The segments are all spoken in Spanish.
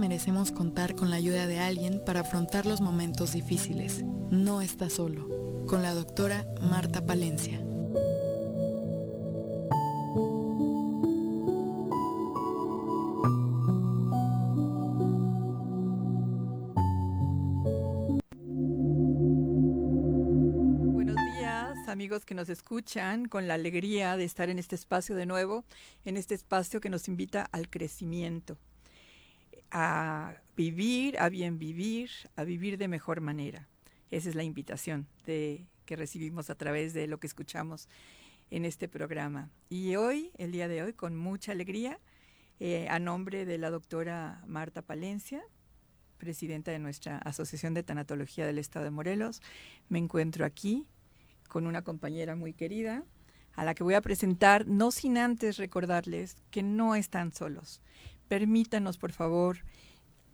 merecemos contar con la ayuda de alguien para afrontar los momentos difíciles. No está solo. Con la doctora Marta Palencia. amigos que nos escuchan, con la alegría de estar en este espacio de nuevo, en este espacio que nos invita al crecimiento, a vivir, a bien vivir, a vivir de mejor manera. Esa es la invitación de, que recibimos a través de lo que escuchamos en este programa. Y hoy, el día de hoy, con mucha alegría, eh, a nombre de la doctora Marta Palencia, presidenta de nuestra Asociación de Tanatología del Estado de Morelos, me encuentro aquí con una compañera muy querida, a la que voy a presentar, no sin antes recordarles que no están solos. Permítanos, por favor,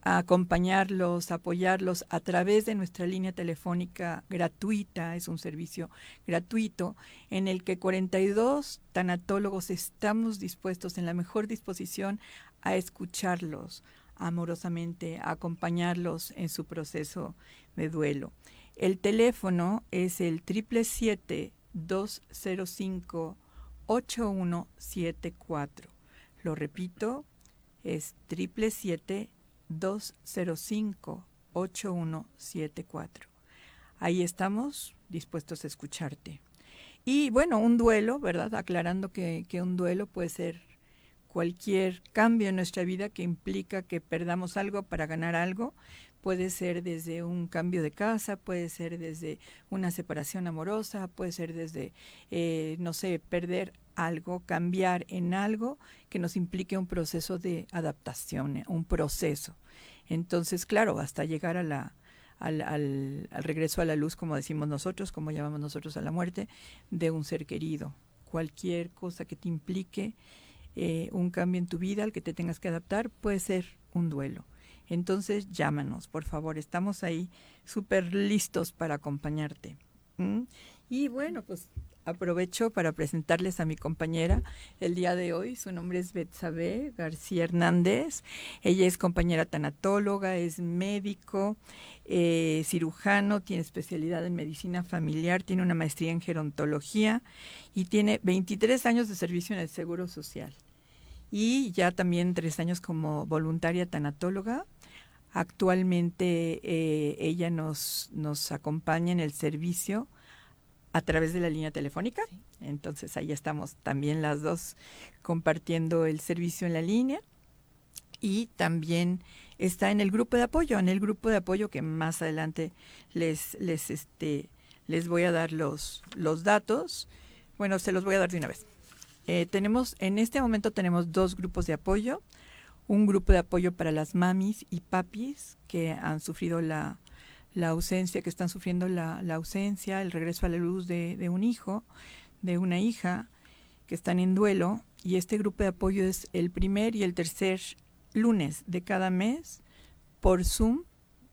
acompañarlos, apoyarlos a través de nuestra línea telefónica gratuita, es un servicio gratuito, en el que 42 tanatólogos estamos dispuestos en la mejor disposición a escucharlos amorosamente, a acompañarlos en su proceso de duelo. El teléfono es el 777-205-8174. Lo repito, es 777-205-8174. Ahí estamos dispuestos a escucharte. Y bueno, un duelo, ¿verdad? Aclarando que, que un duelo puede ser cualquier cambio en nuestra vida que implica que perdamos algo para ganar algo Puede ser desde un cambio de casa, puede ser desde una separación amorosa, puede ser desde, eh, no sé, perder algo, cambiar en algo que nos implique un proceso de adaptación, un proceso. Entonces, claro, hasta llegar a la, al, al, regreso a la luz, como decimos nosotros, como llamamos nosotros a la muerte, de un ser querido. Cualquier cosa que te implique eh, un cambio en tu vida al que te tengas que adaptar puede ser un duelo. Entonces llámanos, por favor, estamos ahí súper listos para acompañarte. Y bueno, pues aprovecho para presentarles a mi compañera el día de hoy. Su nombre es Betsabe García Hernández. Ella es compañera tanatóloga, es médico, eh, cirujano, tiene especialidad en medicina familiar, tiene una maestría en gerontología y tiene 23 años de servicio en el Seguro Social. Y ya también tres años como voluntaria tanatóloga Actualmente eh, ella nos, nos acompaña en el servicio a través de la línea telefónica. Entonces ahí estamos también las dos compartiendo el servicio en la línea. Y también está en el grupo de apoyo, en el grupo de apoyo que más adelante les, les, este, les voy a dar los, los datos. Bueno, se los voy a dar de una vez. Eh, tenemos, en este momento tenemos dos grupos de apoyo un grupo de apoyo para las mamis y papis que han sufrido la, ausencia, que están sufriendo la, ausencia, el regreso a la luz de, un hijo, de una hija, que están en duelo. Y este grupo de apoyo es el primer y el tercer lunes de cada mes por Zoom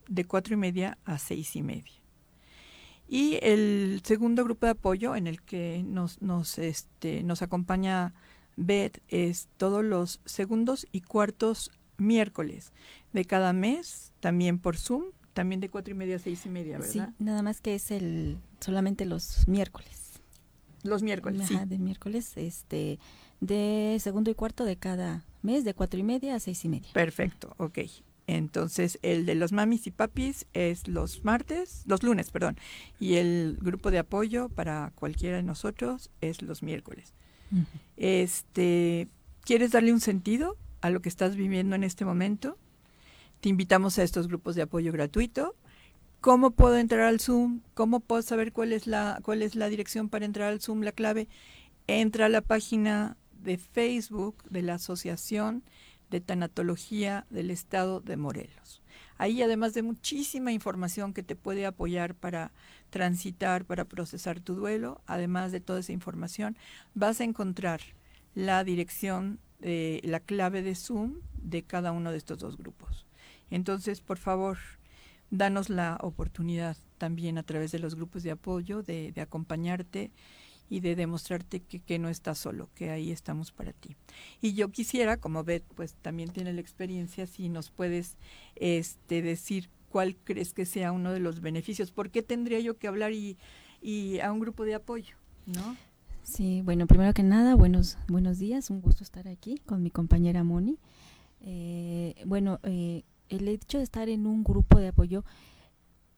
de cuatro y media a seis y media. Y el segundo grupo de apoyo en el que nos, nos, este, nos acompaña Beth es todos los segundos y cuartos miércoles de cada mes, también por Zoom, también de cuatro y media a seis y media, ¿verdad? Sí, nada más que es el solamente los miércoles. Los miércoles, Ajá, de miércoles, este, de segundo y cuarto de cada mes, de cuatro y media a seis y media. Perfecto, ok. Entonces, el de los mamis y papis es los martes, los lunes, perdón, y el grupo de apoyo para cualquiera de nosotros es los miércoles. Este, ¿quieres darle un sentido a lo que estás viviendo en este momento? Te invitamos a estos grupos de apoyo gratuito. ¿Cómo puedo entrar al Zoom? ¿Cómo puedo saber cuál es la cuál es la dirección para entrar al Zoom? La clave entra a la página de Facebook de la Asociación de Tanatología del Estado de Morelos. Ahí, además de muchísima información que te puede apoyar para transitar, para procesar tu duelo, además de toda esa información, vas a encontrar la dirección, de la clave de Zoom de cada uno de estos dos grupos. Entonces, por favor, danos la oportunidad también a través de los grupos de apoyo de, de acompañarte y de demostrarte que, que, no estás solo, que ahí estamos para ti. Y yo quisiera, como Beth pues también tiene la experiencia, si nos puedes este, decir cuál crees que sea uno de los beneficios, por qué tendría yo que hablar y, y a un grupo de apoyo, ¿no? Sí, bueno, primero que nada, buenos, buenos días, un gusto estar aquí con mi compañera Moni. Eh, bueno, eh, el hecho de estar en un grupo de apoyo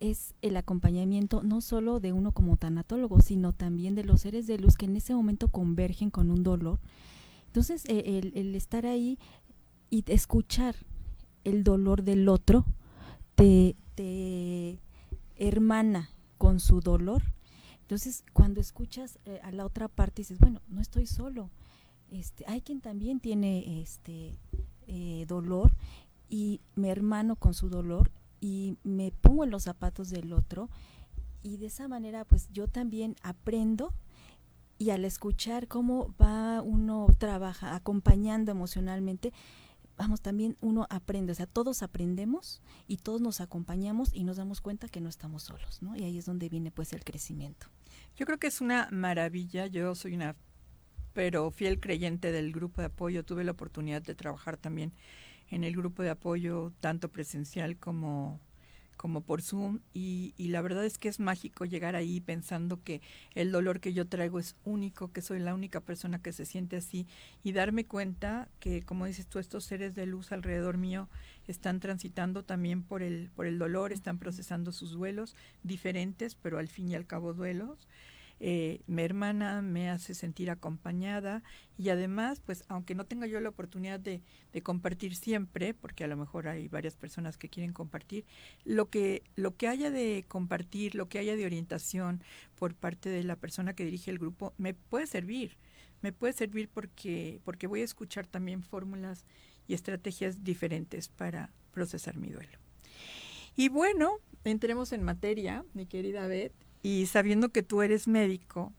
es el acompañamiento no solo de uno como tanatólogo, sino también de los seres de luz que en ese momento convergen con un dolor. Entonces, eh, el, estar ahí y escuchar el dolor del otro te, te hermana con su dolor entonces, cuando escuchas eh, a la otra parte, dices, bueno, no estoy solo. Este, hay quien también tiene este eh, dolor y me hermano con su dolor y me pongo en los zapatos del otro y de esa manera pues yo también aprendo y al escuchar cómo va uno trabaja acompañando emocionalmente vamos, también uno aprende, o sea, todos aprendemos y todos nos acompañamos y nos damos cuenta que no estamos solos, ¿no? Y ahí es donde viene pues el crecimiento. Yo creo que es una maravilla, yo soy una pero fiel creyente del grupo de apoyo, tuve la oportunidad de trabajar también en el grupo de apoyo tanto presencial como como por Zoom. Y, la verdad es que es mágico llegar ahí pensando que el dolor que yo traigo es único, que soy la única persona que se siente así y darme cuenta que como dices tú estos seres de luz alrededor mío están transitando también por el por el dolor, están procesando sus duelos diferentes, pero al fin y al cabo duelos eh, mi hermana me hace sentir acompañada y además, pues aunque no tenga yo la oportunidad de, de, compartir siempre, porque a lo mejor hay varias personas que quieren compartir, lo que, lo que haya de compartir, lo que haya de orientación por parte de la persona que dirige el grupo, me puede servir, me puede servir porque, porque voy a escuchar también fórmulas y estrategias diferentes para procesar mi duelo. Y bueno, entremos en materia, mi querida Beth. Y sabiendo que tú eres médico,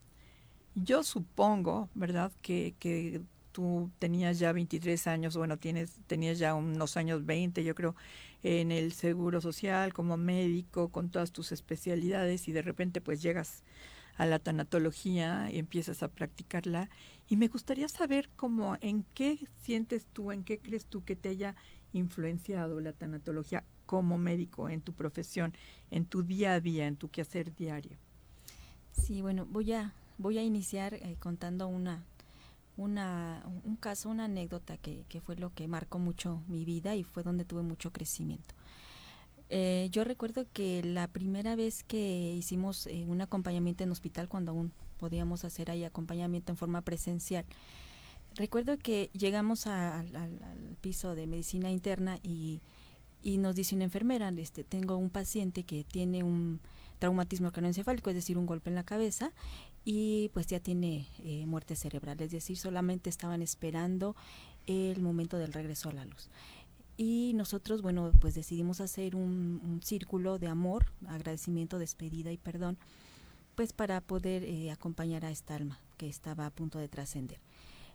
yo supongo, ¿verdad?, que, que tú tenías ya 23 años, bueno, tienes, tenías ya unos años 20, yo creo, en el seguro social, como médico, con todas tus especialidades, y de repente pues llegas a la tanatología y empiezas a practicarla. Y me gustaría saber cómo, en qué sientes tú, en qué crees tú que te haya influenciado la tanatología como médico en tu profesión, en tu día a día, en tu quehacer diario? Sí, bueno, voy a voy a iniciar eh, contando una una un caso, una anécdota que, que, fue lo que marcó mucho mi vida y fue donde tuve mucho crecimiento. Eh, yo recuerdo que la primera vez que hicimos eh, un acompañamiento en hospital, cuando aún podíamos hacer ahí acompañamiento en forma presencial, recuerdo que llegamos al piso de medicina interna y y nos dice una enfermera, este, tengo un paciente que tiene un traumatismo craneoencefálico, es decir, un golpe en la cabeza, y pues ya tiene eh, muerte cerebral, es decir, solamente estaban esperando el momento del regreso a la luz. Y nosotros, bueno, pues decidimos hacer un, círculo de amor, agradecimiento, despedida y perdón, pues para poder eh, acompañar a esta alma que estaba a punto de trascender.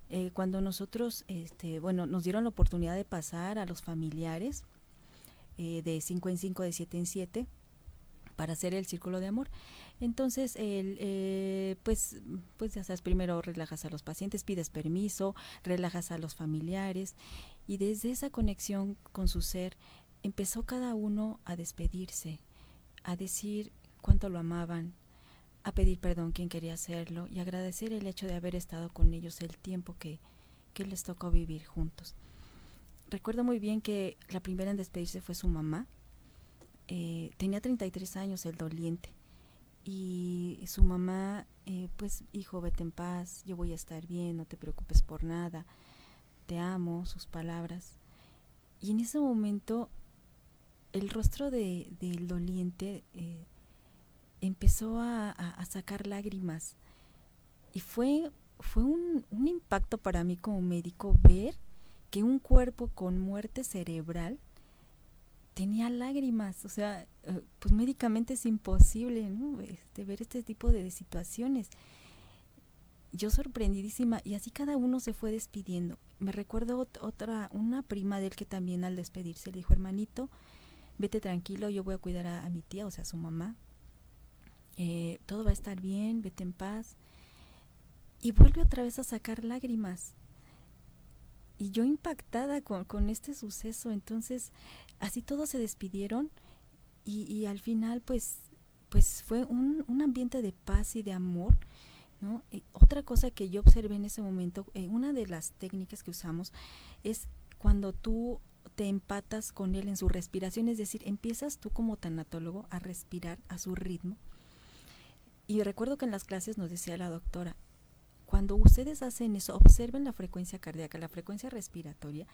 Eh, cuando nosotros, este, bueno, nos dieron la oportunidad de pasar a los familiares, eh, de 5 en 5, de 7 en 7, para hacer el círculo de amor. Entonces, el, eh, pues, pues ya sabes, primero relajas a los pacientes, pides permiso, relajas a los familiares y desde esa conexión con su ser empezó cada uno a despedirse, a decir cuánto lo amaban, a pedir perdón quien quería hacerlo y agradecer el hecho de haber estado con ellos el tiempo que, que les tocó vivir juntos recuerdo muy bien que la primera en despedirse fue su mamá. Eh, tenía 33 años el doliente. Y su mamá, eh, pues, hijo, vete en paz, yo voy a estar bien, no te preocupes por nada, te amo, sus palabras. Y en ese momento, el rostro de, del doliente eh, empezó a, sacar lágrimas. Y fue, fue un, un impacto para mí como médico ver que un cuerpo con muerte cerebral tenía lágrimas, o sea, eh, pues médicamente es imposible, ¿no? Este, ver este tipo de situaciones. Yo sorprendidísima y así cada uno se fue despidiendo. Me recuerdo otra, una prima de él que también al despedirse le dijo, hermanito, vete tranquilo, yo voy a cuidar a, mi tía, o sea, a su mamá. Eh, todo va a estar bien, vete en paz. y vuelve otra vez a sacar lágrimas. Y yo impactada con, con este suceso, entonces así todos se despidieron y, y al final pues, pues fue un, un, ambiente de paz y de amor. ¿no? otra cosa que yo observé en ese momento, eh, una de las técnicas que usamos es cuando tú te empatas con él en su respiración, es decir, empiezas tú como tanatólogo a respirar a su ritmo. Y recuerdo que en las clases nos decía la doctora, cuando ustedes hacen eso, observen la frecuencia cardíaca, la frecuencia respiratoria,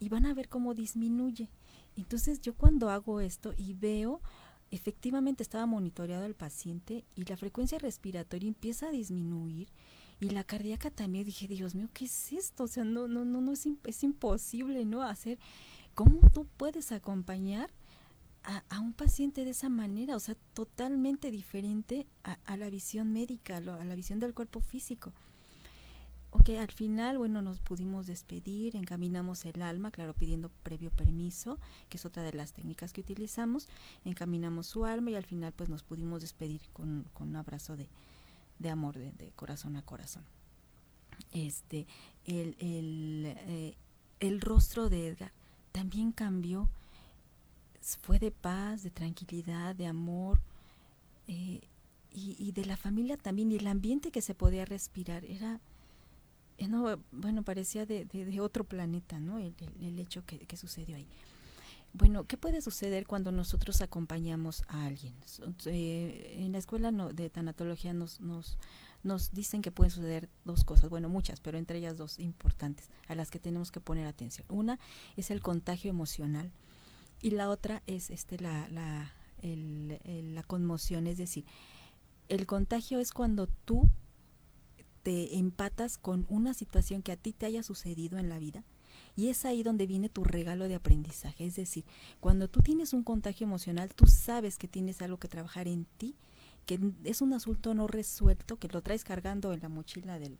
y van a ver cómo disminuye. Entonces yo cuando hago esto y veo, efectivamente estaba monitoreado el paciente y la frecuencia respiratoria empieza a disminuir y la cardíaca también dije, Dios mío, ¿qué es esto? O sea, no, no, no, no es, es imposible, ¿no? Hacer, ¿cómo tú puedes acompañar a, un paciente de esa manera? O sea, totalmente diferente a, la visión médica, a la visión del cuerpo físico. Ok, al final, bueno, nos pudimos despedir, encaminamos el alma, claro, pidiendo previo permiso, que es otra de las técnicas que utilizamos, encaminamos su alma y al final pues nos pudimos despedir con, un abrazo de, amor de, corazón a corazón. Este, el, el, eh, el rostro de Edgar también cambió, fue de paz, de tranquilidad, de amor, eh, y, de la familia también, y el ambiente que se podía respirar era, eh, no, bueno, parecía de, otro planeta, ¿no? El, hecho que, sucedió ahí. Bueno, ¿qué puede suceder cuando nosotros acompañamos a alguien? Eh, en la escuela de tanatología nos, nos dicen que pueden suceder dos cosas, bueno, muchas, pero entre ellas dos importantes, a las que tenemos que poner atención. Una es el contagio emocional y la otra es este la, la, la conmoción, es decir, el contagio es cuando tú te empatas con una situación que a ti te haya sucedido en la vida y es ahí donde viene tu regalo de aprendizaje. Es decir, cuando tú tienes un contagio emocional, tú sabes que tienes algo que trabajar en ti, que es un asunto no resuelto, que lo traes cargando en la mochila del,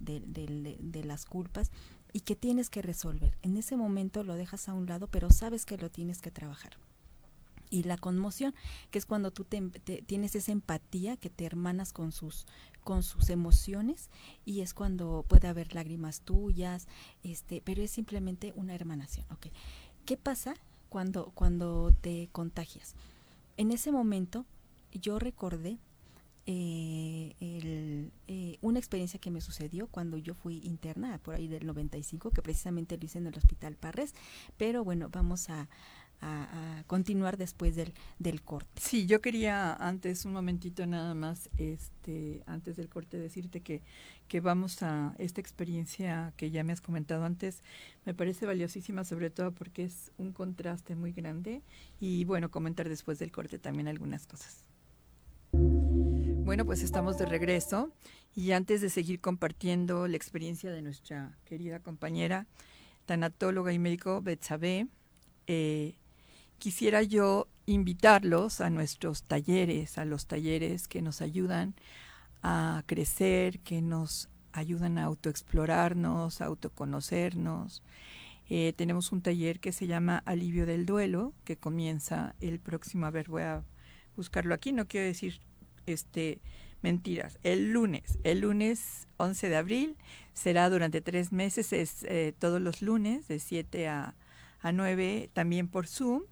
del, del, de las culpas y que tienes que resolver. En ese momento lo dejas a un lado, pero sabes que lo tienes que trabajar y la conmoción, que es cuando tú te, te, tienes esa empatía, que te hermanas con sus, con sus emociones y es cuando puede haber lágrimas tuyas, este, pero es simplemente una hermanación. Okay. ¿Qué pasa cuando, cuando te contagias? En ese momento yo recordé eh, el, eh, una experiencia que me sucedió cuando yo fui interna, por ahí del 95, que precisamente lo hice en el Hospital Parres, pero bueno, vamos a, a, a, continuar después del, del corte. Sí, yo quería antes, un momentito nada más, este, antes del corte, decirte que, que vamos a esta experiencia que ya me has comentado antes, me parece valiosísima, sobre todo porque es un contraste muy grande y bueno, comentar después del corte también algunas cosas. Bueno, pues estamos de regreso y antes de seguir compartiendo la experiencia de nuestra querida compañera, tanatóloga y médico Betsabe, eh, quisiera yo invitarlos a nuestros talleres, a los talleres que nos ayudan a crecer, que nos ayudan a autoexplorarnos, a autoconocernos. Eh, tenemos un taller que se llama Alivio del Duelo, que comienza el próximo, a ver, voy a buscarlo aquí, no quiero decir este mentiras, el lunes, el lunes 11 de abril, será durante tres meses, es eh, todos los lunes de 7 a, a 9, también por Zoom.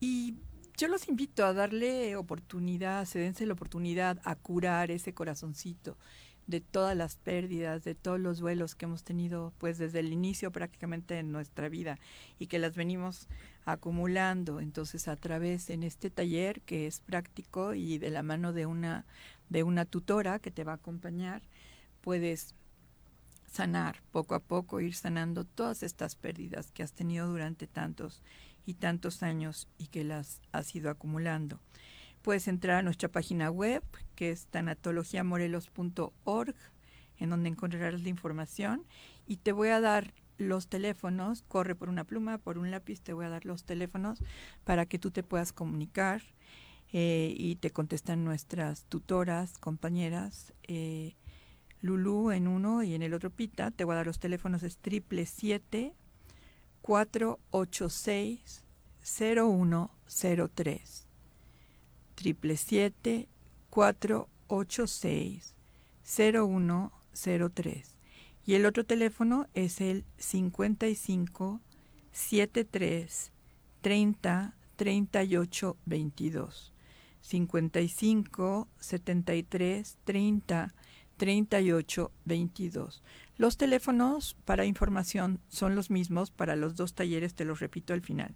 Y yo los invito a darle oportunidad, se dense la oportunidad a curar ese corazoncito de todas las pérdidas, de todos los duelos que hemos tenido pues desde el inicio prácticamente de nuestra vida y que las venimos acumulando. Entonces, a través en este taller que es práctico y de la mano de una de una tutora que te va a acompañar, puedes sanar poco a poco, ir sanando todas estas pérdidas que has tenido durante tantos y tantos años y que las has ido acumulando. Puedes entrar a nuestra página web, que es tanatologiamorelos.org, en donde encontrarás la información y te voy a dar los teléfonos, corre por una pluma, por un lápiz, te voy a dar los teléfonos para que tú te puedas comunicar eh, y te contestan nuestras tutoras, compañeras. Eh, Lulu en uno y en el otro Pita, te voy a dar los teléfonos, es triple siete 486 0103 triple siete cuatro ocho seis cero uno 0103. Y el otro teléfono es el 55 73 30 38 22. 55 73 30 38 22. Los teléfonos para información son los mismos para los dos talleres, te los repito al final.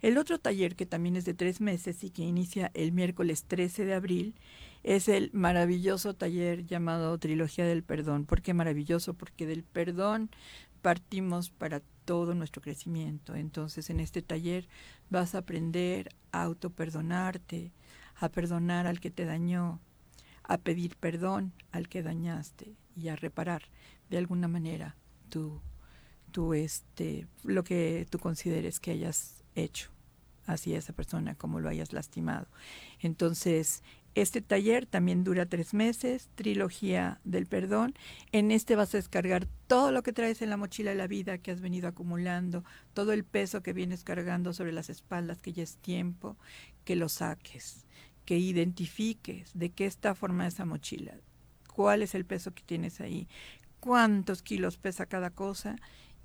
El otro taller, que también es de tres meses y que inicia el miércoles 13 de abril, es el maravilloso taller llamado Trilogía del Perdón. ¿Por qué maravilloso? Porque del perdón partimos para todo nuestro crecimiento. Entonces, en este taller vas a aprender a autoperdonarte, a perdonar al que te dañó, a pedir perdón al que dañaste y a reparar de alguna manera tu, este, lo que tú consideres que hayas hecho hacia esa persona, como lo hayas lastimado. Entonces, este taller también dura tres meses, trilogía del perdón. En este vas a descargar todo lo que traes en la mochila de la vida que has venido acumulando, todo el peso que vienes cargando sobre las espaldas, que ya es tiempo que lo saques, que identifiques de qué está formada esa mochila, cuál es el peso que tienes ahí, cuántos kilos pesa cada cosa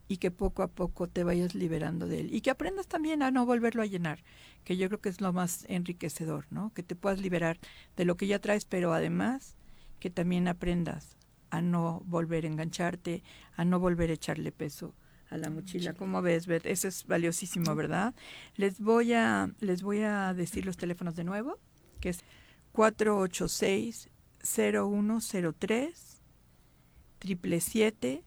y que poco a poco te vayas liberando de él y que aprendas también a no volverlo a llenar, que yo creo que es lo más enriquecedor, ¿no? Que te puedas liberar de lo que ya traes, pero además que también aprendas a no volver a engancharte, a no volver a echarle peso a la mochila. ¿Cómo ves, Beth? Eso es valiosísimo, ¿verdad? Les voy a les voy a decir los teléfonos de nuevo, que es 486 0103 triple 486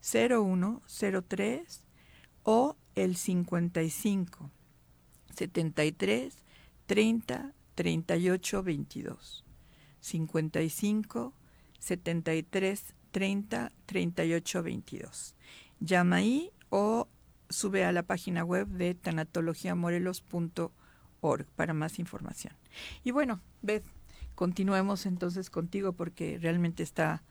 0103 o el 55 73 30 38 22 55 73 30 38 22 llama ahí o sube a la página web de tanatologiamorelos.org para más información. Y bueno Beth continuemos entonces contigo porque realmente está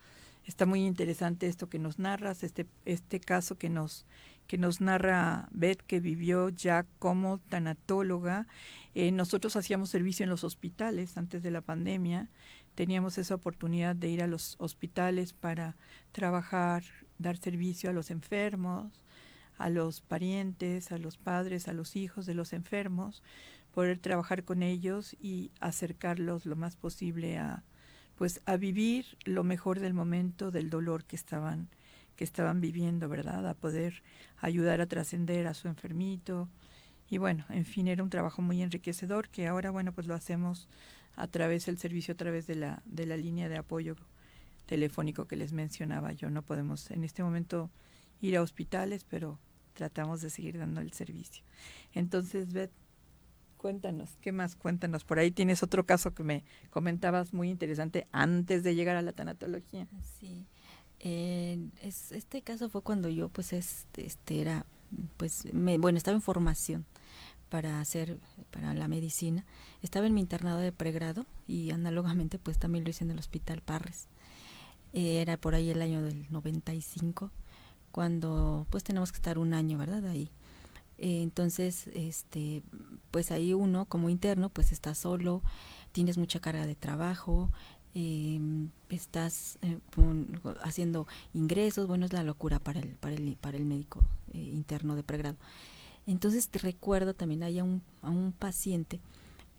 está muy interesante esto que nos narras, este, este caso que nos, que nos narra Beth, que vivió ya como tanatóloga. Eh, nosotros hacíamos servicio en los hospitales antes de la pandemia, teníamos esa oportunidad de ir a los hospitales para trabajar, dar servicio a los enfermos, a los parientes, a los padres, a los hijos de los enfermos, poder trabajar con ellos y acercarlos lo más posible a, pues a vivir lo mejor del momento del dolor que estaban que estaban viviendo, ¿verdad? A poder ayudar a trascender a su enfermito. Y bueno, en fin, era un trabajo muy enriquecedor que ahora, bueno, pues lo hacemos a través del servicio, a través de la, de la línea de apoyo telefónico que les mencionaba yo. No podemos en este momento ir a hospitales, pero tratamos de seguir dando el servicio. Entonces, Beth, Cuéntanos, ¿qué más? Cuéntanos. Por ahí tienes otro caso que me comentabas muy interesante antes de llegar a la tanatología. Sí. este caso fue cuando yo, pues, este, este era, pues, me, bueno, estaba en formación para hacer, para la medicina. Estaba en mi internado de pregrado y análogamente, pues, también lo hice en el Hospital Parres. era por ahí el año del 95, cuando, pues, tenemos que estar un año, ¿verdad? Ahí eh, entonces, este, pues ahí uno como interno, pues está solo, tienes mucha carga de trabajo, em, estás eh, haciendo ingresos, bueno, es la locura para el, para el, para el médico eh, interno de pregrado. Entonces te recuerdo también hay a un, a un paciente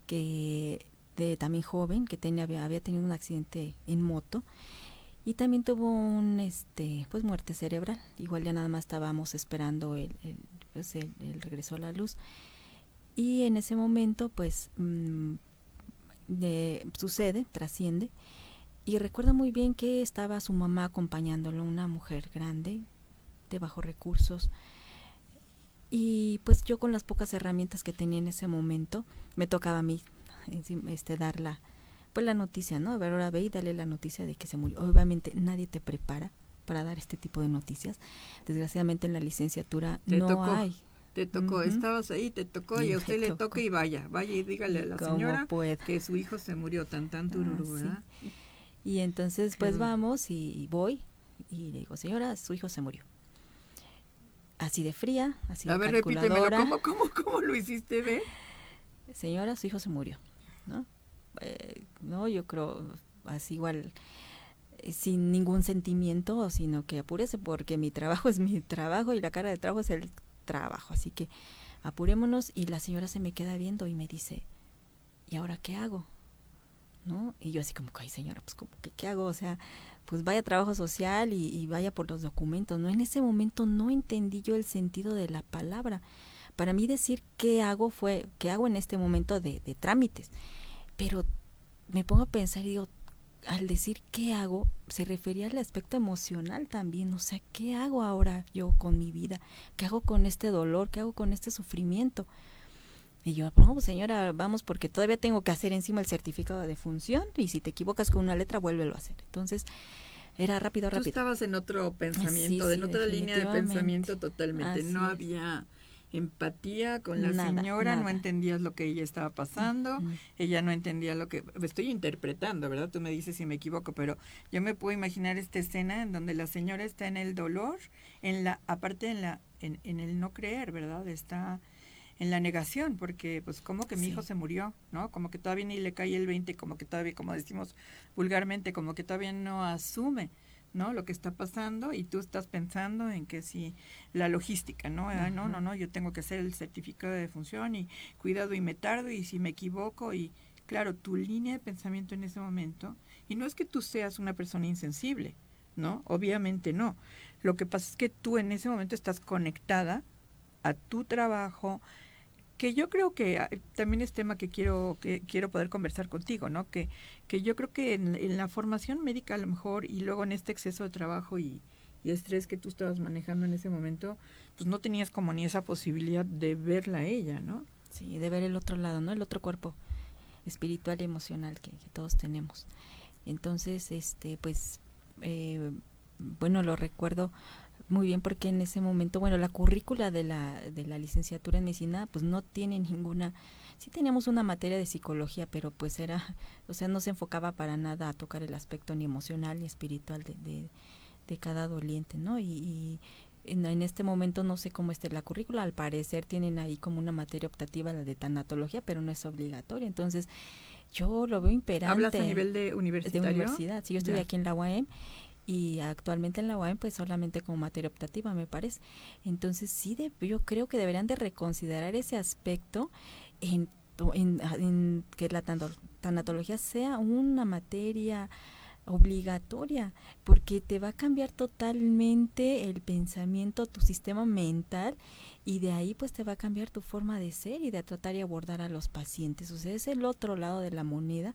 que de también joven que tenía, había, tenido un accidente en moto y también tuvo un este pues muerte cerebral igual ya nada más estábamos esperando el, pues él, regresó a la luz. Y en ese momento, pues, mm, sucede, trasciende. Y recuerdo muy bien que estaba su mamá acompañándolo, una mujer grande, de bajos recursos. Y pues yo con las pocas herramientas que tenía en ese momento, me tocaba a mí este, dar la, pues la noticia, ¿no? A ver, ahora ve y dale la noticia de que se murió. Obviamente nadie te prepara para dar este tipo de noticias. Desgraciadamente en la licenciatura no hay. Te tocó, estabas ahí, te tocó y, a usted le toca y vaya, vaya y dígale a la señora que su hijo se murió tan tan tururú, ah, ¿verdad? Y entonces pues vamos y voy y le digo, señora, su hijo se murió. Así de fría, así a ver, repítemelo, ¿cómo, cómo, cómo lo hiciste, ve? Señora, su hijo se murió, ¿no? Eh, no, yo creo, así igual sin ningún sentimiento, sino que apúrese porque mi trabajo es mi trabajo y la cara de trabajo es el trabajo. Así que apurémonos y la señora se me queda viendo y me dice, ¿y ahora qué hago? ¿No? Y yo así como, ay señora, pues como que, ¿qué hago? O sea, pues vaya a trabajo social y, vaya por los documentos, ¿no? En ese momento no entendí yo el sentido de la palabra. Para mí decir qué hago fue, qué hago en este momento de, de trámites. Pero me pongo a pensar y digo, al decir qué hago, se refería al aspecto emocional también, o sea, ¿qué hago ahora yo con mi vida? ¿Qué hago con este dolor? ¿Qué hago con este sufrimiento? Y yo, no, señora, vamos porque todavía tengo que hacer encima el certificado de función y si te equivocas con una letra, vuélvelo a hacer. Entonces, era rápido, rápido. Tú estabas en otro pensamiento, en otra línea de pensamiento totalmente. no había empatía con la señora, no entendías lo que ella estaba pasando, ella no entendía lo que estoy interpretando, ¿verdad? Tú me dices si me equivoco, pero yo me puedo imaginar esta escena en donde la señora está en el dolor, en la aparte en la en, en el no creer, ¿verdad? Está en la negación, porque pues como que mi hijo se murió, ¿no? Como que todavía ni le cae el 20, como que todavía, como decimos vulgarmente, como que todavía no asume ¿no? Lo que está pasando y tú estás pensando en que si la logística, ¿no? no, no, no, yo tengo que hacer el certificado de función y cuidado y me tardo y si me equivoco y claro, tu línea de pensamiento en ese momento, y no es que tú seas una persona insensible, ¿no? Obviamente no. Lo que pasa es que tú en ese momento estás conectada a tu trabajo, que yo creo que ah, también es tema que quiero que quiero poder conversar contigo, ¿no? Que, que yo creo que en, la formación médica a lo mejor y luego en este exceso de trabajo y, estrés que tú estabas manejando en ese momento, pues no tenías como ni esa posibilidad de verla a ella, ¿no? Sí, de ver el otro lado, ¿no? El otro cuerpo espiritual y emocional que, todos tenemos. Entonces, este, pues, eh, bueno, lo recuerdo muy bien porque en ese momento, bueno, la currícula de la, de la licenciatura en medicina pues no tiene ninguna, sí teníamos una materia de psicología, pero pues era, o sea, no se enfocaba para nada a tocar el aspecto ni emocional ni espiritual de, de, cada doliente, ¿no? Y, en, este momento no sé cómo esté la currícula, al parecer tienen ahí como una materia optativa la de tanatología, pero no es obligatoria, entonces yo lo veo imperante. ¿Hablas a nivel de universitario? De universidad, sí, yo estoy aquí en la UAM y actualmente en la UAM pues solamente como materia optativa me parece. Entonces sí, de, yo creo que deberían de reconsiderar ese aspecto en, en, que la tanatología sea una materia obligatoria, porque te va a cambiar totalmente el pensamiento, tu sistema mental y de ahí pues te va a cambiar tu forma de ser y de tratar y abordar a los pacientes. O sea, es el otro lado de la moneda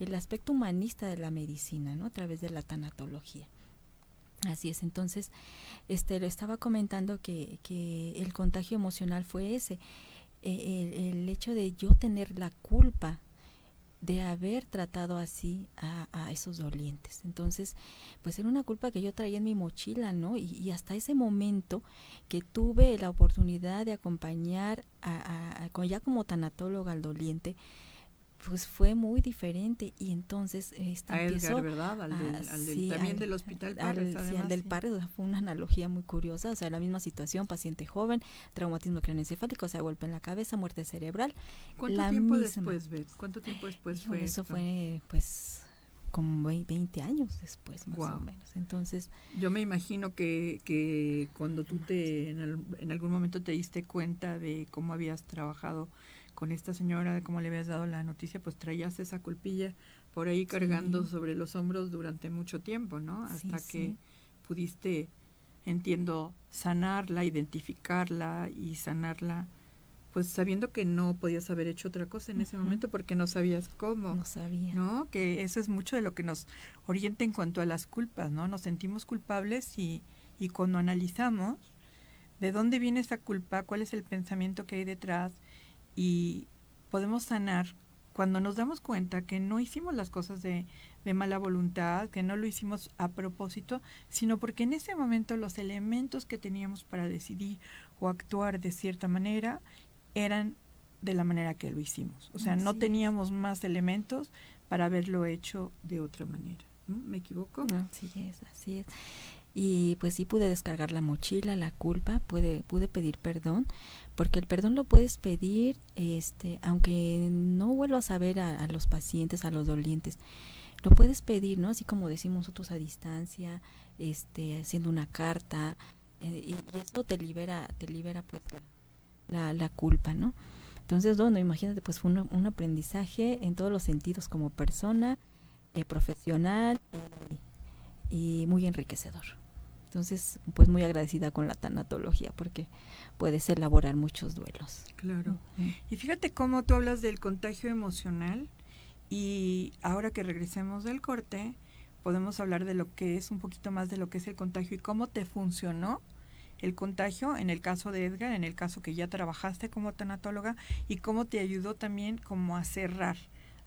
el aspecto humanista de la medicina, ¿no? A través de la tanatología. Así es, entonces, este, lo estaba comentando que, que el contagio emocional fue ese, e, el, hecho de yo tener la culpa de haber tratado así a, a, esos dolientes. Entonces, pues era una culpa que yo traía en mi mochila, ¿no? Y, y hasta ese momento que tuve la oportunidad de acompañar a, a, ya como tanatóloga al doliente, pues fue muy diferente y entonces este a Edgar, ¿verdad? Al, del, también del hospital Parres, al, sí, al del Parres, fue una analogía muy curiosa, o sea, la misma situación, paciente joven, traumatismo craneoencefálico, o sea, golpe en la cabeza, muerte cerebral. ¿Cuánto tiempo después, Beth? ¿Cuánto tiempo después fue Eso fue, pues, como 20 años después, más o menos. Entonces... Yo me imagino que, que cuando tú te, en, en algún momento te diste cuenta de cómo habías trabajado con esta señora, de cómo le habías dado la noticia, pues traías esa culpilla por ahí cargando sobre los hombros durante mucho tiempo, ¿no? Hasta que pudiste, entiendo, sanarla, identificarla y sanarla, pues sabiendo que no podías haber hecho otra cosa en ese momento porque no sabías cómo. No sabía. ¿No? Que eso es mucho de lo que nos orienta en cuanto a las culpas, ¿no? Nos sentimos culpables y, y cuando analizamos de dónde viene esa culpa, cuál es el pensamiento que hay detrás, y podemos sanar cuando nos damos cuenta que no hicimos las cosas de, de, mala voluntad, que no lo hicimos a propósito, sino porque en ese momento los elementos que teníamos para decidir o actuar de cierta manera eran de la manera que lo hicimos. O sea, no teníamos más elementos para haberlo hecho de otra manera. ¿Me equivoco? Así es, así es y pues sí pude descargar la mochila, la culpa, pude, pude pedir perdón, porque el perdón lo puedes pedir, este, aunque no vuelvas a ver a, los pacientes, a los dolientes, lo puedes pedir, ¿no? Así como decimos nosotros a distancia, este, haciendo una carta, eh, y, esto te libera, te libera pues la, la culpa, ¿no? Entonces, bueno, imagínate, pues fue un, aprendizaje en todos los sentidos como persona, eh, profesional y, muy enriquecedor. Entonces, pues muy agradecida con la tanatología porque puedes elaborar muchos duelos. Claro. Y fíjate cómo tú hablas del contagio emocional y ahora que regresemos del corte, podemos hablar de lo que es un poquito más de lo que es el contagio y cómo te funcionó el contagio, en el caso de Edgar, en el caso que ya trabajaste como tanatóloga, y cómo te ayudó también como a cerrar,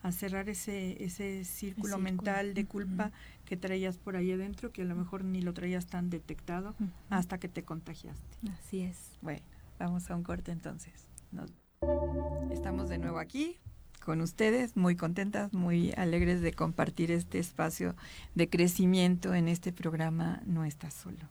a cerrar ese, ese círculo mental de culpa que traías por ahí adentro, que a lo mejor ni lo traías tan detectado hasta que te contagiaste. Así es. Bueno, vamos a un corte entonces. Estamos de nuevo aquí con ustedes, muy contentas, muy alegres de compartir este espacio de crecimiento en este programa No Estás Solo.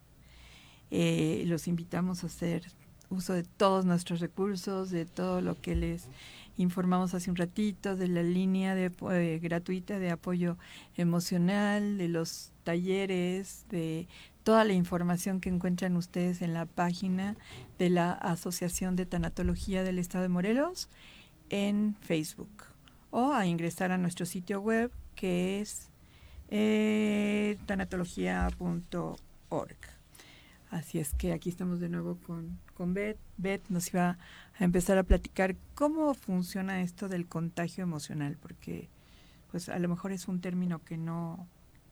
Eh, los invitamos a hacer uso de todos nuestros recursos, de todo lo que les informamos hace un ratito, de la línea eh, gratuita de apoyo emocional, de los talleres, de toda la información que encuentran ustedes en la página de la Asociación de Tanatología del Estado de Morelos en Facebook o a ingresar a nuestro sitio web que es eh, tanatología.org. Así es que aquí estamos de nuevo con, con Beth. Beth nos iba a empezar a platicar cómo funciona esto del contagio emocional, porque pues a lo mejor es un término que no,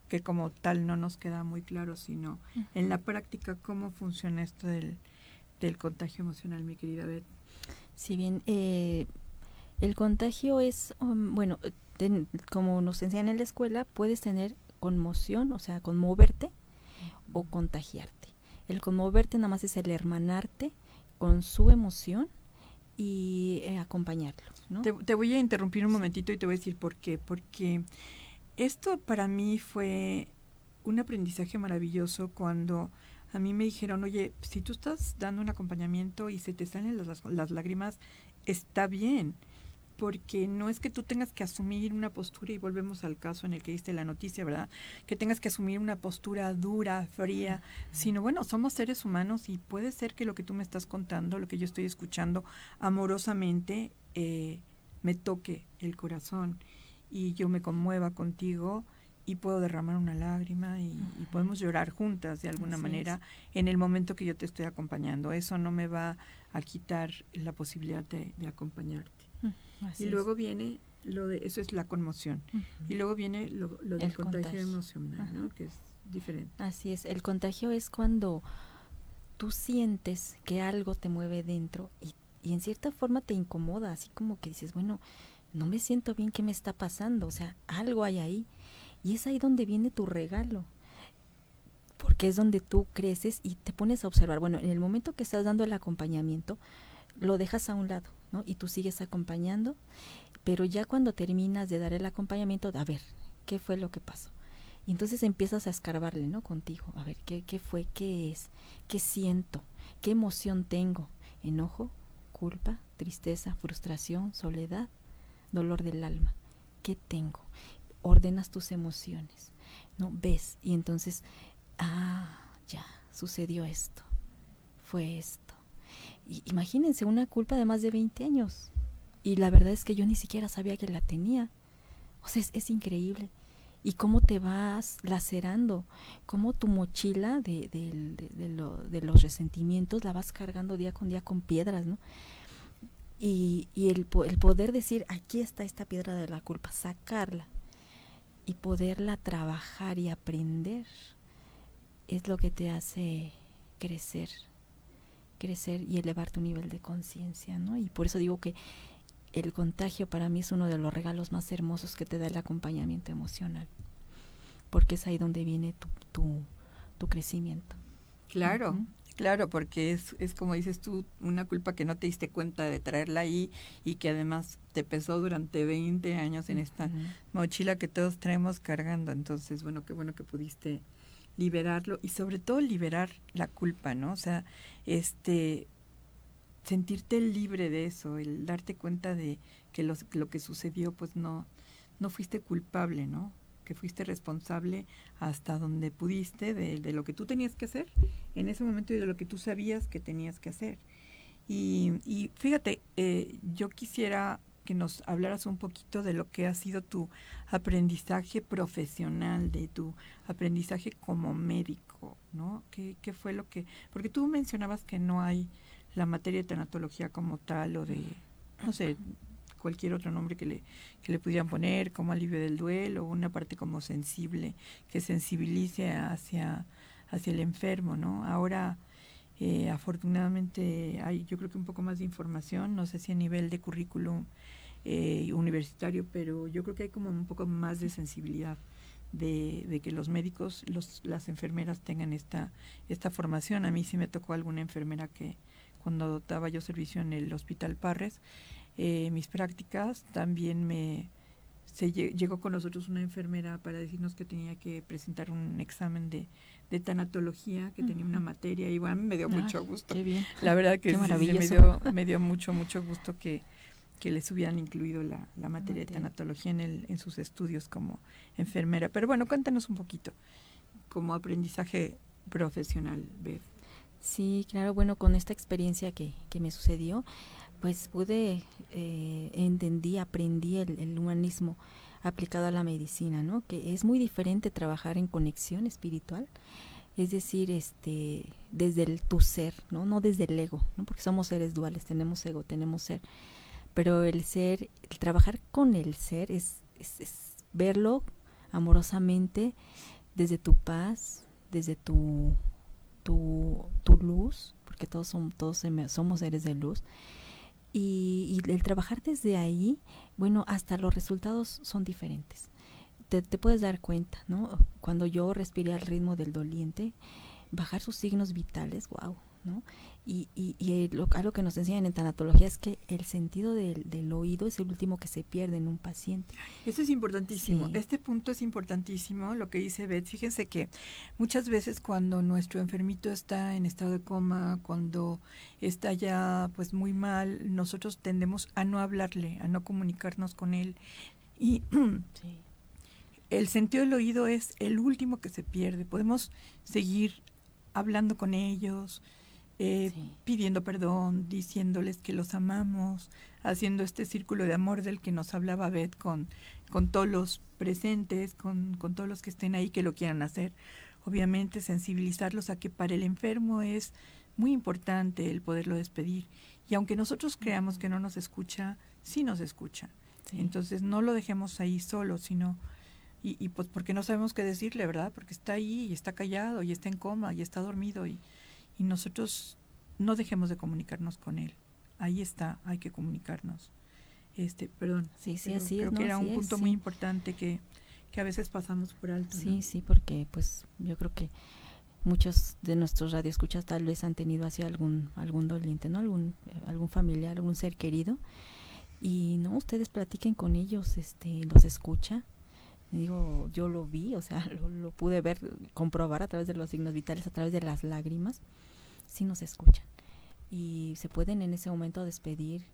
que como tal no nos queda muy claro, sino en la práctica cómo funciona esto del, del contagio emocional, mi querida Beth. Si bien eh, el contagio es, um, bueno, como nos enseñan en la escuela, puedes tener conmoción, o sea, conmoverte o contagiarte. El conmoverte nada más es el hermanarte con su emoción y eh, acompañarlo. Te, voy a interrumpir un momentito y te voy a decir por qué. Porque esto para mí fue un aprendizaje maravilloso cuando a mí me dijeron, oye, si tú estás dando un acompañamiento y se te salen las, las lágrimas, está bien porque no es que tú tengas que asumir una postura, y volvemos al caso en el que diste la noticia, ¿verdad? Que tengas que asumir una postura dura, fría, sino bueno, somos seres humanos y puede ser que lo que tú me estás contando, lo que yo estoy escuchando amorosamente, eh, me toque el corazón y yo me conmueva contigo y puedo derramar una lágrima y, podemos llorar juntas de alguna manera en el momento que yo te estoy acompañando. Eso no me va a quitar la posibilidad de acompañarte y luego viene lo de, eso es la conmoción. Y luego viene lo, del contagio, emocional, que es diferente. Así es, el contagio es cuando tú sientes que algo te mueve dentro y, y en cierta forma te incomoda, así como que dices, bueno, no me siento bien, ¿qué me está pasando? O sea, algo hay ahí. Y es ahí donde viene tu regalo. Porque es donde tú creces y te pones a observar. Bueno, en el momento que estás dando el acompañamiento, lo dejas a un lado y tú sigues acompañando, pero ya cuando terminas de dar el acompañamiento, a ver, ¿qué fue lo que pasó? Y entonces empiezas a escarbarle, ¿no? Contigo, a ver, ¿qué, qué fue? ¿Qué es? ¿Qué siento? ¿Qué emoción tengo? ¿Enojo? ¿Culpa? ¿Tristeza? ¿Frustración? ¿Soledad? ¿Dolor del alma? ¿Qué tengo? Ordenas tus emociones, ¿no? Ves y entonces, ah, ya, sucedió esto, fue esto imagínense una culpa de más de 20 años. Y la verdad es que yo ni siquiera sabía que la tenía. O sea, es, increíble. Y cómo te vas lacerando, cómo tu mochila de, de, los resentimientos la vas cargando día con día con piedras, ¿no? Y, y el poder decir, aquí está esta piedra de la culpa, sacarla y poderla trabajar y aprender, es lo que te hace crecer crecer y elevar tu nivel de conciencia, ¿no? Y por eso digo que el contagio para mí es uno de los regalos más hermosos que te da el acompañamiento emocional, porque es ahí donde viene tu, tu, crecimiento. Claro, claro, porque es, es como dices tú, una culpa que no te diste cuenta de traerla ahí y que además te pesó durante 20 años en esta mochila que todos traemos cargando. Entonces, bueno, qué bueno que pudiste liberarlo y sobre todo liberar la culpa, ¿no? O sea, este sentirte libre de eso, el darte cuenta de que lo, lo que sucedió pues no no fuiste culpable, ¿no? que fuiste responsable hasta donde pudiste de, lo que tú tenías que hacer en ese momento y de lo que tú sabías que tenías que hacer. Y, fíjate, eh, yo quisiera que nos hablaras un poquito de lo que ha sido tu aprendizaje profesional, de tu aprendizaje como médico, ¿no? ¿Qué, qué fue lo que...? Porque tú mencionabas que no hay la materia de tanatología como tal o de, no sé, cualquier otro nombre que le, que le pudieran poner, como alivio del duelo, una parte como sensible, que sensibilice hacia, hacia el enfermo, ¿no? Ahora, eh, afortunadamente, hay yo creo que un poco más de información, no sé si a nivel de currículum eh, universitario, pero yo creo que hay como un poco más de sensibilidad. De, que los médicos, los, las enfermeras tengan esta, esta formación. A mí sí me tocó alguna enfermera que cuando daba yo servicio en el Hospital Parres, eh, mis prácticas, también me se llegó con nosotros una enfermera para decirnos que tenía que presentar un examen de, de tanatología, que tenía una materia, y bueno, a mí me dio mucho gusto. La verdad que me, dio, me dio mucho, mucho gusto que, que les hubieran incluido la, la materia de tanatología en, el, en sus estudios como enfermera. Pero bueno, cuéntanos un poquito como aprendizaje profesional, Beth. Sí, claro, bueno, con esta experiencia que, que me sucedió, pues pude, eh, entendí, aprendí el, humanismo aplicado a la medicina, ¿no? Que es muy diferente trabajar en conexión espiritual, es decir, este, desde el tu ser, ¿no? No desde el ego, ¿no? Porque somos seres duales, tenemos ego, tenemos ser, pero el ser, el trabajar con el ser es, es, verlo amorosamente desde tu paz, desde tu, tu, tu luz, porque todos, son, todos somos seres de luz, y, el trabajar desde ahí, bueno, hasta los resultados son diferentes. Te, te, puedes dar cuenta, ¿no? Cuando yo respiré al ritmo del doliente, bajar sus signos vitales, wow, ¿no? Y, y, y lo, algo que nos enseñan en tanatología es que el sentido del, del, oído es el último que se pierde en un paciente. Eso es importantísimo. Este punto es importantísimo, lo que dice Beth. Fíjense que muchas veces cuando nuestro enfermito está en estado de coma, cuando está ya pues muy mal, nosotros tendemos a no hablarle, a no comunicarnos con él. Y el sentido del oído es el último que se pierde. Podemos seguir hablando con ellos, eh, pidiendo perdón, diciéndoles que los amamos, haciendo este círculo de amor del que nos hablaba Beth con, con todos los presentes, con, con todos los que estén ahí que lo quieran hacer. Obviamente sensibilizarlos a que para el enfermo es muy importante el poderlo despedir. Y aunque nosotros creamos que no nos escucha, sí nos escucha. Entonces no lo dejemos ahí solo, sino, y, y pues porque no sabemos qué decirle, ¿verdad? Porque está ahí y está callado y está en coma y está dormido y, y nosotros no dejemos de comunicarnos con él. Ahí está, hay que comunicarnos. Este, perdón. Sí, sí, así creo es. que era un punto muy importante que, que a veces pasamos por alto. Sí, sí, porque pues yo creo que muchos de nuestros radioescuchas tal vez han tenido así algún algún doliente, ¿no? Algún algún familiar, algún ser querido y no ustedes platiquen con ellos, este los escucha. Digo, yo lo vi, o sea, lo, pude ver, comprobar a través de los signos vitales, a través de las lágrimas sí nos escuchan y se pueden en ese momento despedir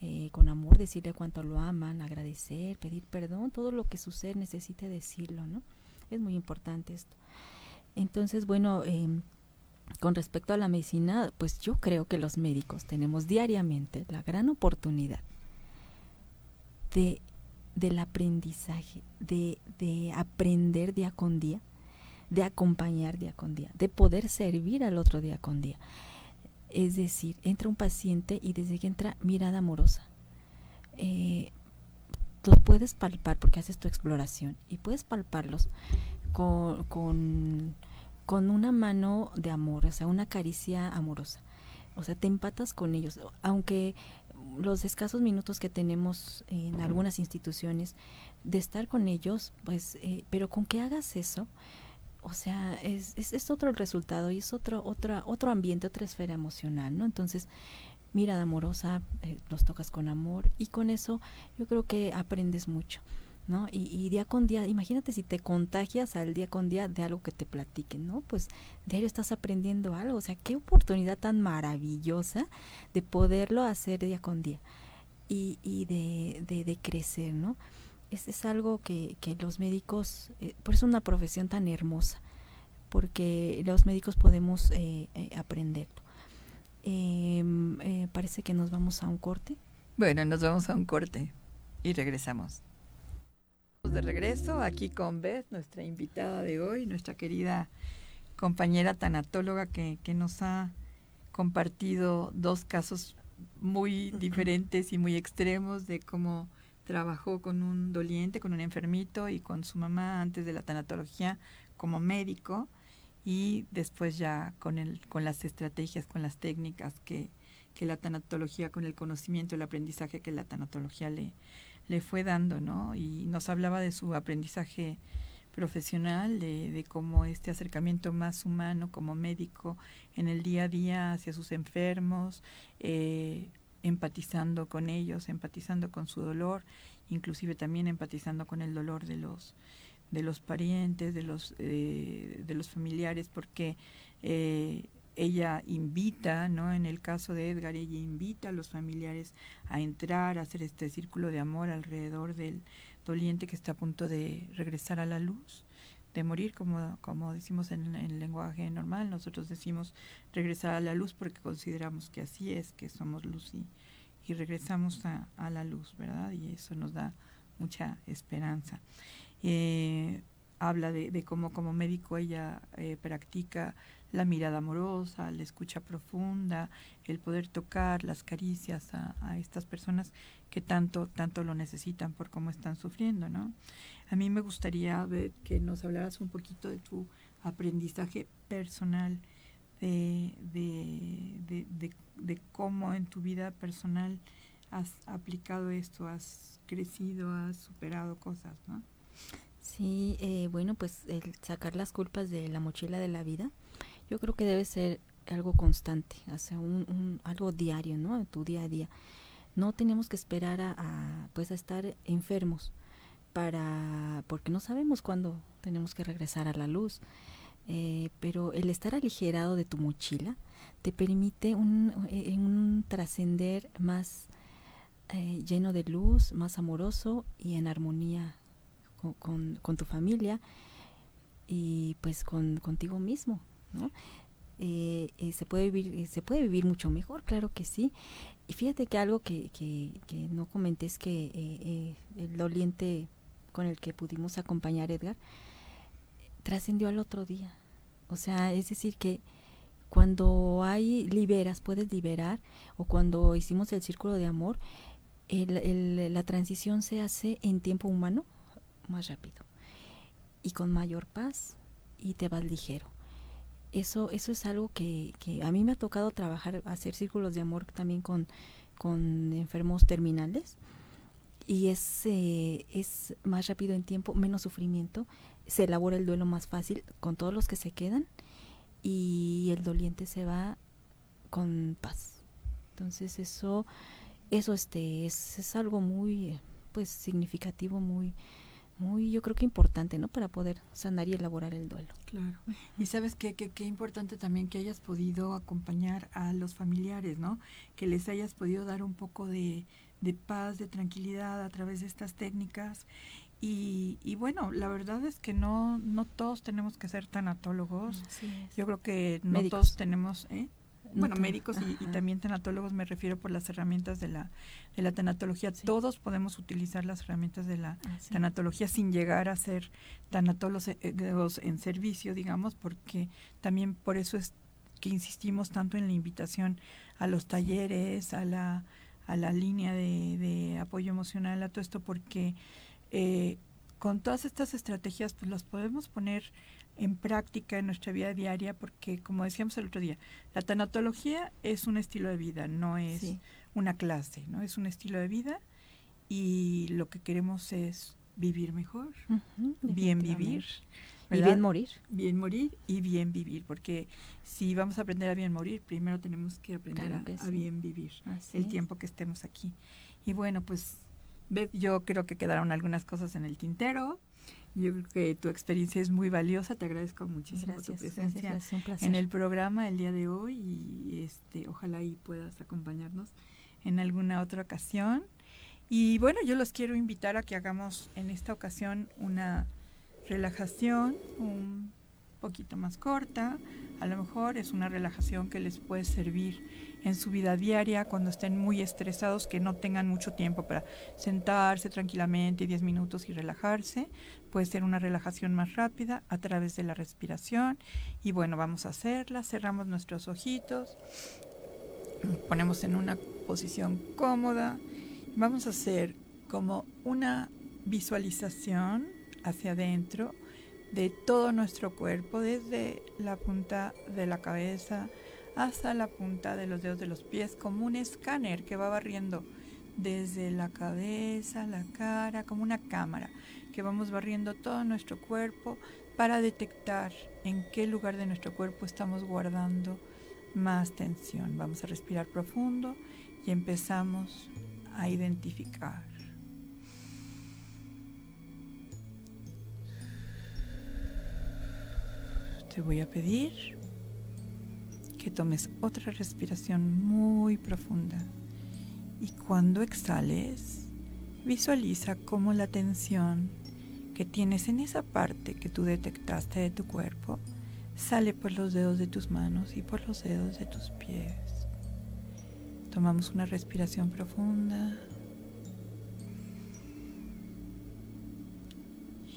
eh, con amor, decirle cuánto lo aman, agradecer, pedir perdón, todo lo que su necesite decirlo, ¿no? Es muy importante esto. Entonces, bueno, em, con respecto a la medicina, pues yo creo que los médicos tenemos diariamente la gran oportunidad de del aprendizaje, de, de aprender día con día, de acompañar día con día, de poder servir al otro día con día. Es decir, entra un paciente y desde que entra mirada amorosa. Eh, los puedes palpar porque haces tu exploración y puedes palparlos con, con, con una mano de amor, o sea, una caricia amorosa. O sea, te empatas con ellos, aunque los escasos minutos que tenemos en algunas instituciones de estar con ellos, pues, eh, pero con que hagas eso, o sea, es, es, otro resultado y es otro, otra, otro ambiente, otra esfera emocional, ¿no? Entonces, mirada amorosa, eh, los tocas con amor y con eso yo creo que aprendes mucho, ¿no? Y, día con día, imagínate si te contagias al día con día de algo que te platiquen, ¿no? Pues diario estás aprendiendo algo, o sea, qué oportunidad tan maravillosa de poderlo hacer día con día y, y de, de, de crecer, ¿no? es, es algo que, que, los médicos, eh, por eso es una profesión tan hermosa, porque los médicos podemos eh, eh. Em, eh, parece que nos vamos a un corte. Bueno, nos vamos a un corte y regresamos. De regreso aquí con Beth, nuestra invitada de hoy, nuestra querida compañera tanatóloga que, que nos ha compartido dos casos muy diferentes y muy extremos de cómo trabajó con un doliente, con un enfermito y con su mamá antes de la tanatología como médico y después ya con, el, con las estrategias, con las técnicas que, que la tanatología, con el conocimiento, el aprendizaje que la tanatología le, le fue dando, ¿no? Y nos hablaba de su aprendizaje profesional, de, de cómo este acercamiento más humano como médico en el día a día hacia sus enfermos, eh, empatizando con ellos, empatizando con su dolor, inclusive también empatizando con el dolor de los de los parientes, de los eh, de los familiares, porque eh, ella invita, ¿no? En el caso de Edgar, ella invita a los familiares a entrar, a hacer este círculo de amor alrededor del doliente que está a punto de regresar a la luz, de morir, como, como decimos en, el lenguaje normal. Nosotros decimos regresar a la luz porque consideramos que así es, que somos luz y, y regresamos a, a la luz, ¿verdad? Y eso nos da mucha esperanza. Eh, habla de, cómo como médico ella eh, practica la mirada amorosa, la escucha profunda, el poder tocar las caricias a, estas personas que tanto, tanto lo necesitan por cómo están sufriendo, ¿no? A mí me gustaría ver que nos hablaras un poquito de tu aprendizaje personal, de, de, de, de, de cómo en tu vida personal has aplicado esto, has crecido, has superado cosas, ¿no? Sí, eh, bueno, pues el sacar las culpas de la mochila de la vida, yo creo que debe ser algo constante, o sea, un, algo diario, ¿no? En tu día a día. No tenemos que esperar a, pues a estar enfermos para, porque no sabemos cuándo tenemos que regresar a la luz. Eh, pero el estar aligerado de tu mochila te permite un, un trascender más eh, lleno de luz, más amoroso y en armonía con, con, con tu familia y pues con, contigo mismo, ¿no? Eh, eh, se puede vivir eh, se puede vivir mucho mejor claro que sí. Y fíjate que algo que, que, no comenté es que el doliente con el que pudimos acompañar Edgar trascendió al otro día. O sea es decir que cuando hay liberas puedes liberar o cuando hicimos el círculo de amor la transición se hace en tiempo humano más rápido y con mayor paz y te vas ligero eso, eso es algo que, que, a mí me ha tocado trabajar, hacer círculos de amor también con, con enfermos terminales y es, eh, es más rápido en tiempo, menos sufrimiento, se elabora el duelo más fácil con todos los que se quedan y el doliente se va con paz. Entonces eso, eso este, es, es algo muy pues significativo, muy, muy, yo creo que importante, ¿no? Para poder sanar y elaborar el duelo. Claro. Y sabes qué, qué, qué importante también que hayas podido acompañar a los familiares, ¿no? Que les hayas podido dar un poco de, de paz, de tranquilidad a través de estas técnicas. Y, y, bueno, la verdad es que no, no todos tenemos que ser tanatólogos. Yo creo que no Médicos. todos tenemos... ¿eh? Bueno, médicos y, y, también tanatólogos me refiero por las herramientas de la, de la tanatología. Sí. Todos podemos utilizar las herramientas de la ah, sí. tanatología sin llegar a ser tanatólogos en servicio, digamos, porque también por eso es que insistimos tanto en la invitación a los talleres, a la, a la línea de, de apoyo emocional, a todo esto, porque eh, con todas estas estrategias pues las podemos poner en práctica en nuestra vida diaria porque como decíamos el otro día la tanatología es un estilo de vida no es sí. una clase no es un estilo de vida y lo que queremos es vivir mejor uh -huh, bien vivir ¿verdad? y bien morir bien morir y bien vivir porque si vamos a aprender a bien morir primero tenemos que aprender claro que a, sí. a, bien vivir Así el es. tiempo que estemos aquí y bueno pues yo creo que quedaron algunas cosas en el tintero yo creo que tu experiencia es muy valiosa. Te agradezco muchísimo gracias, tu presencia gracias, en el programa el día de hoy y este ojalá y puedas acompañarnos en alguna otra ocasión. Y bueno, yo los quiero invitar a que hagamos en esta ocasión una relajación un poquito más corta. A lo mejor es una relajación que les puede servir en su vida diaria cuando estén muy estresados, que no tengan mucho tiempo para sentarse tranquilamente 10 minutos y relajarse. Puede ser una relajación más rápida a través de la respiración. Y bueno, vamos a hacerla. Cerramos nuestros ojitos. Ponemos en una posición cómoda. Vamos a hacer como una visualización hacia adentro de todo nuestro cuerpo, desde la punta de la cabeza hasta la punta de los dedos de los pies, como un escáner que va barriendo desde la cabeza, la cara, como una cámara, que vamos barriendo todo nuestro cuerpo para detectar en qué lugar de nuestro cuerpo estamos guardando más tensión. Vamos a respirar profundo y empezamos a identificar. Te voy a pedir que tomes otra respiración muy profunda y cuando exhales, visualiza cómo la tensión que tienes en esa parte que tú detectaste de tu cuerpo sale por los dedos de tus manos y por los dedos de tus pies. Tomamos una respiración profunda.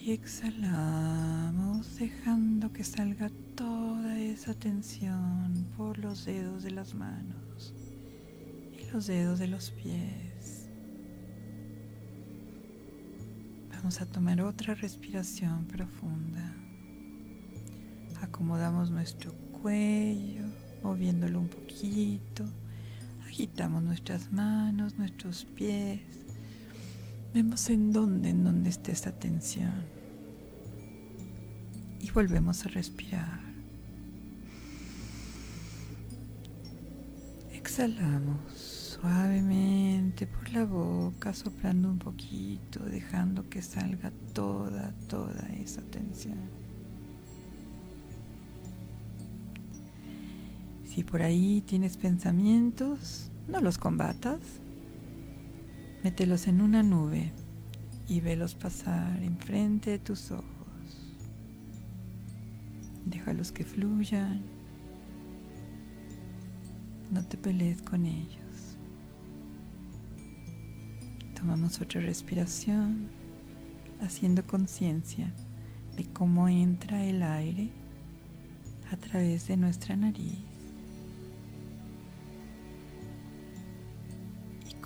Exhalamos dejando que salga toda esa tensión por los dedos de las manos y los dedos de los pies. Vamos a tomar otra respiración profunda. Acomodamos nuestro cuello, moviéndolo un poquito Agitamos nuestras manos, nuestros pies. Vemos en dónde, en dónde está esa tensión. Y volvemos a respirar. Exhalamos suavemente por la boca, soplando un poquito, dejando que salga toda, toda esa tensión. Si por ahí tienes pensamientos, no los combatas. Mételos en una nube y velos pasar enfrente de tus ojos. Déjalos que fluyan. No te pelees con ellos. Tomamos otra respiración, haciendo conciencia de cómo entra el aire a través de nuestra nariz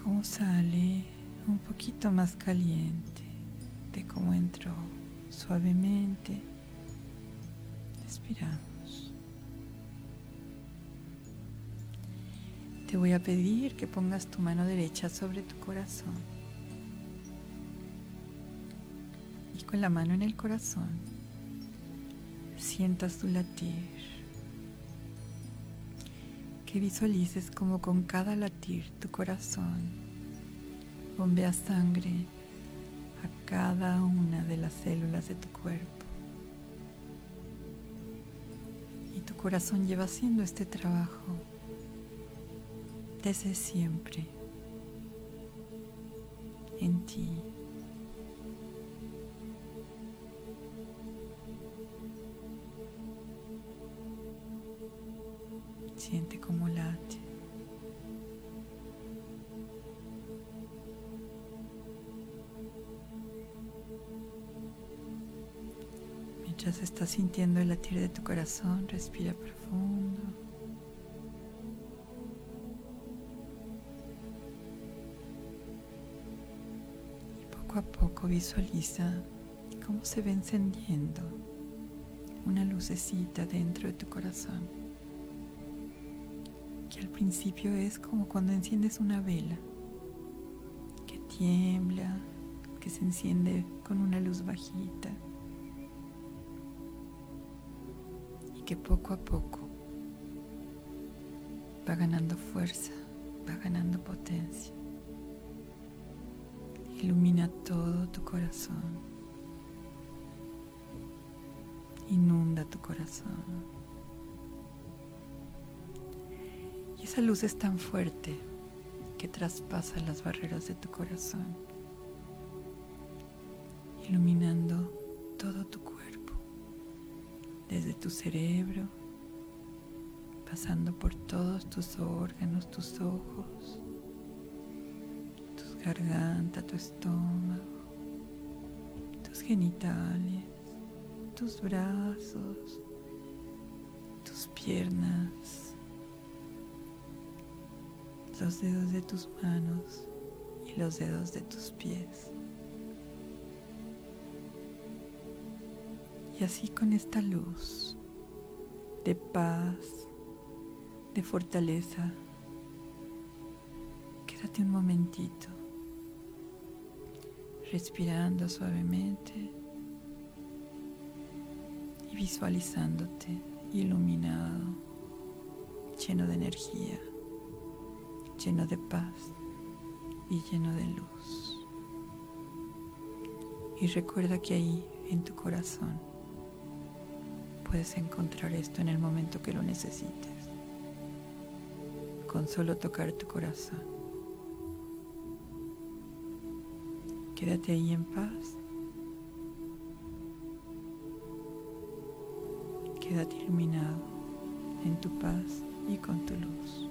cómo sale un poquito más caliente de cómo entró suavemente. Respiramos. Te voy a pedir que pongas tu mano derecha sobre tu corazón y con la mano en el corazón sientas tu latir que visualices como con cada latir tu corazón bombea sangre a cada una de las células de tu cuerpo. Corazón lleva haciendo este trabajo desde siempre en ti. Estás sintiendo el latir de tu corazón, respira profundo. Y poco a poco visualiza cómo se va encendiendo una lucecita dentro de tu corazón que al principio es como cuando enciendes una vela, que tiembla, que se enciende con una luz bajita poco a poco va ganando fuerza, va ganando potencia. Ilumina todo tu corazón. Inunda tu corazón. esa luz es tan fuerte que traspasa las barreras de tu corazón, iluminando todo tu cuerpo, desde tu cerebro, pasando por todos tus órganos, tus ojos, tu garganta, tu estómago, tus genitales, tus brazos, tus piernas, los dedos de tus manos y los dedos de tus pies. Y así con esta luz de paz, de fortaleza, quédate un momentito respirando suavemente y visualizándote iluminado, lleno de energía lleno de paz y lleno de luz. Y recuerda que ahí, en tu corazón, puedes encontrar esto en el momento que lo necesites, con solo tocar tu corazón. Quédate ahí en paz. Quédate iluminado en tu paz y con tu luz.